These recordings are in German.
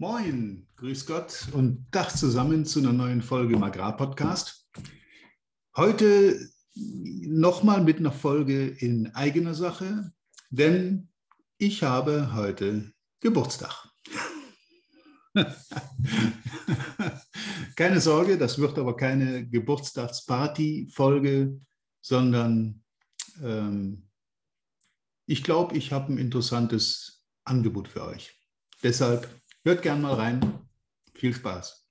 Moin, grüß Gott und Tag zusammen zu einer neuen Folge im Agrarpodcast. Heute nochmal mit einer Folge in eigener Sache, denn ich habe heute Geburtstag. keine Sorge, das wird aber keine Geburtstagsparty-Folge, sondern ähm, ich glaube, ich habe ein interessantes Angebot für euch. Deshalb hört gern mal rein. Viel Spaß.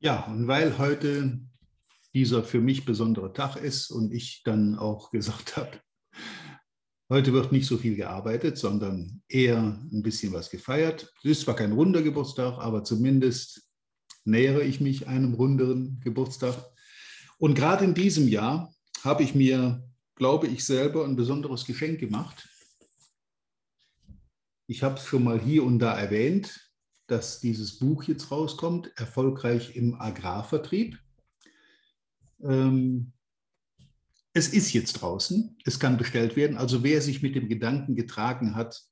Ja, und weil heute dieser für mich besondere Tag ist und ich dann auch gesagt habe, heute wird nicht so viel gearbeitet, sondern eher ein bisschen was gefeiert. Es ist zwar kein runder Geburtstag, aber zumindest nähere ich mich einem runderen Geburtstag. Und gerade in diesem Jahr habe ich mir, glaube ich, selber ein besonderes Geschenk gemacht. Ich habe es schon mal hier und da erwähnt, dass dieses Buch jetzt rauskommt, Erfolgreich im Agrarvertrieb. Ähm, es ist jetzt draußen, es kann bestellt werden. Also wer sich mit dem Gedanken getragen hat,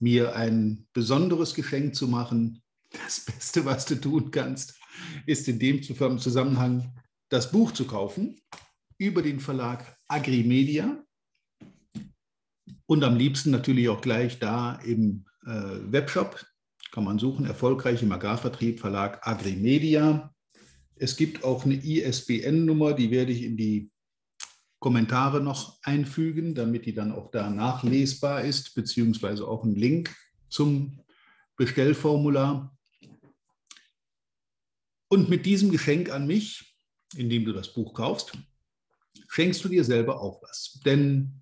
mir ein besonderes Geschenk zu machen, das Beste, was du tun kannst, ist in dem Zusammenhang das Buch zu kaufen über den Verlag Agrimedia und am liebsten natürlich auch gleich da im äh, Webshop kann man suchen, erfolgreich im Agrarvertrieb, Verlag Agrimedia. Es gibt auch eine ISBN-Nummer, die werde ich in die Kommentare noch einfügen, damit die dann auch da nachlesbar ist, beziehungsweise auch ein Link zum Bestellformular. Und mit diesem Geschenk an mich, indem du das Buch kaufst, schenkst du dir selber auch was. Denn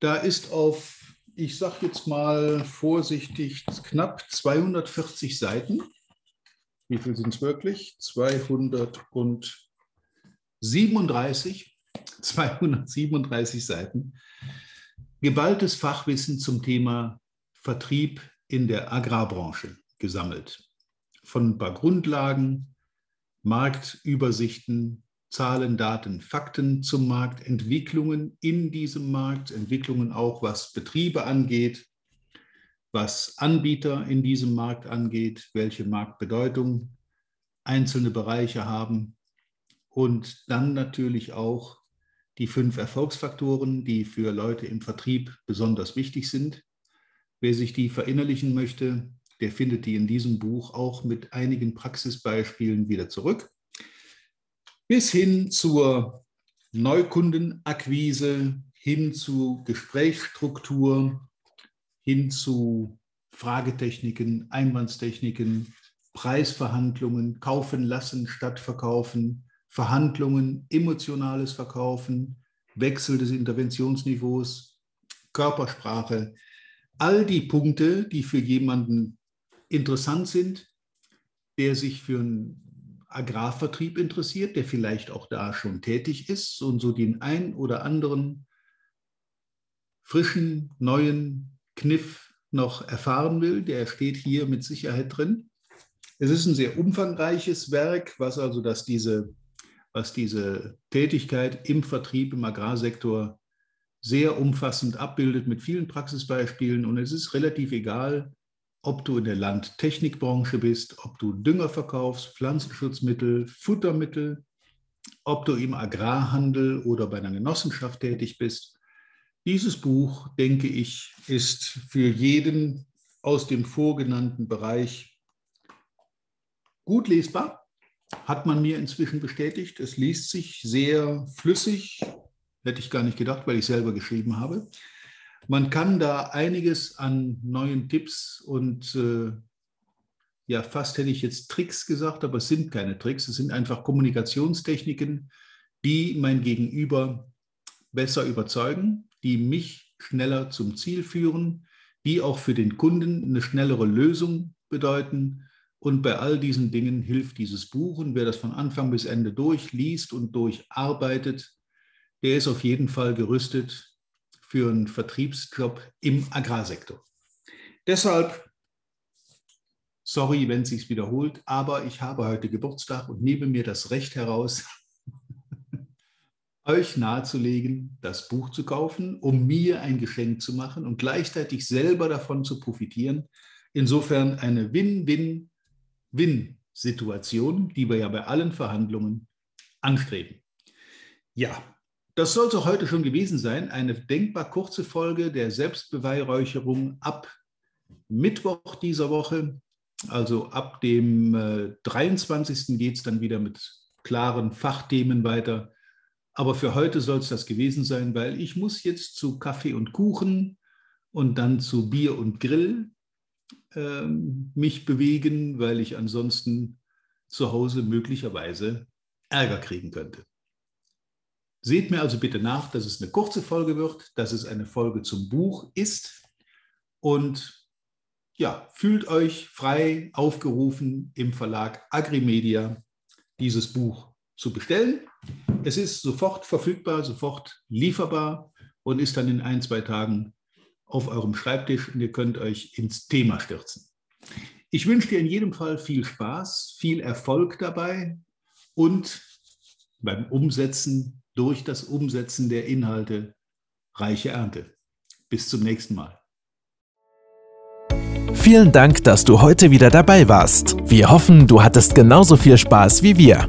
da ist auf ich sage jetzt mal vorsichtig, knapp 240 Seiten. Wie viel sind es wirklich? 237, 237 Seiten. Geballtes Fachwissen zum Thema Vertrieb in der Agrarbranche gesammelt. Von ein paar Grundlagen, Marktübersichten, Zahlen, Daten, Fakten zum Markt, Entwicklungen in diesem Markt, Entwicklungen auch, was Betriebe angeht, was Anbieter in diesem Markt angeht, welche Marktbedeutung einzelne Bereiche haben und dann natürlich auch die fünf Erfolgsfaktoren, die für Leute im Vertrieb besonders wichtig sind. Wer sich die verinnerlichen möchte, der findet die in diesem Buch auch mit einigen Praxisbeispielen wieder zurück bis hin zur Neukundenakquise, hin zu Gesprächsstruktur, hin zu Fragetechniken, Einwandstechniken, Preisverhandlungen, kaufen lassen statt verkaufen, Verhandlungen, emotionales Verkaufen, Wechsel des Interventionsniveaus, Körpersprache, all die Punkte, die für jemanden interessant sind, der sich für ein Agrarvertrieb interessiert, der vielleicht auch da schon tätig ist und so den ein oder anderen frischen, neuen Kniff noch erfahren will, der steht hier mit Sicherheit drin. Es ist ein sehr umfangreiches Werk, was also dass diese, was diese Tätigkeit im Vertrieb, im Agrarsektor sehr umfassend abbildet mit vielen Praxisbeispielen. Und es ist relativ egal, ob du in der Landtechnikbranche bist, ob du Dünger verkaufst, Pflanzenschutzmittel, Futtermittel, ob du im Agrarhandel oder bei einer Genossenschaft tätig bist. Dieses Buch, denke ich, ist für jeden aus dem vorgenannten Bereich gut lesbar. Hat man mir inzwischen bestätigt. Es liest sich sehr flüssig. Hätte ich gar nicht gedacht, weil ich selber geschrieben habe. Man kann da einiges an neuen Tipps und äh, ja, fast hätte ich jetzt Tricks gesagt, aber es sind keine Tricks, es sind einfach Kommunikationstechniken, die mein Gegenüber besser überzeugen, die mich schneller zum Ziel führen, die auch für den Kunden eine schnellere Lösung bedeuten. Und bei all diesen Dingen hilft dieses Buch. Und wer das von Anfang bis Ende durchliest und durcharbeitet, der ist auf jeden Fall gerüstet, für einen Vertriebsjob im Agrarsektor. Deshalb, sorry, wenn es sich wiederholt, aber ich habe heute Geburtstag und nehme mir das Recht heraus, euch nahezulegen, das Buch zu kaufen, um mir ein Geschenk zu machen und gleichzeitig selber davon zu profitieren. Insofern eine Win-Win-Win-Situation, die wir ja bei allen Verhandlungen anstreben. Ja, das sollte heute schon gewesen sein. Eine denkbar kurze Folge der Selbstbeweihräucherung ab Mittwoch dieser Woche. Also ab dem äh, 23. geht es dann wieder mit klaren Fachthemen weiter. Aber für heute soll es das gewesen sein, weil ich muss jetzt zu Kaffee und Kuchen und dann zu Bier und Grill äh, mich bewegen, weil ich ansonsten zu Hause möglicherweise Ärger kriegen könnte. Seht mir also bitte nach, dass es eine kurze Folge wird, dass es eine Folge zum Buch ist. Und ja, fühlt euch frei aufgerufen, im Verlag Agrimedia dieses Buch zu bestellen. Es ist sofort verfügbar, sofort lieferbar und ist dann in ein, zwei Tagen auf eurem Schreibtisch und ihr könnt euch ins Thema stürzen. Ich wünsche dir in jedem Fall viel Spaß, viel Erfolg dabei und beim Umsetzen, durch das Umsetzen der Inhalte, reiche Ernte. Bis zum nächsten Mal. Vielen Dank, dass du heute wieder dabei warst. Wir hoffen, du hattest genauso viel Spaß wie wir.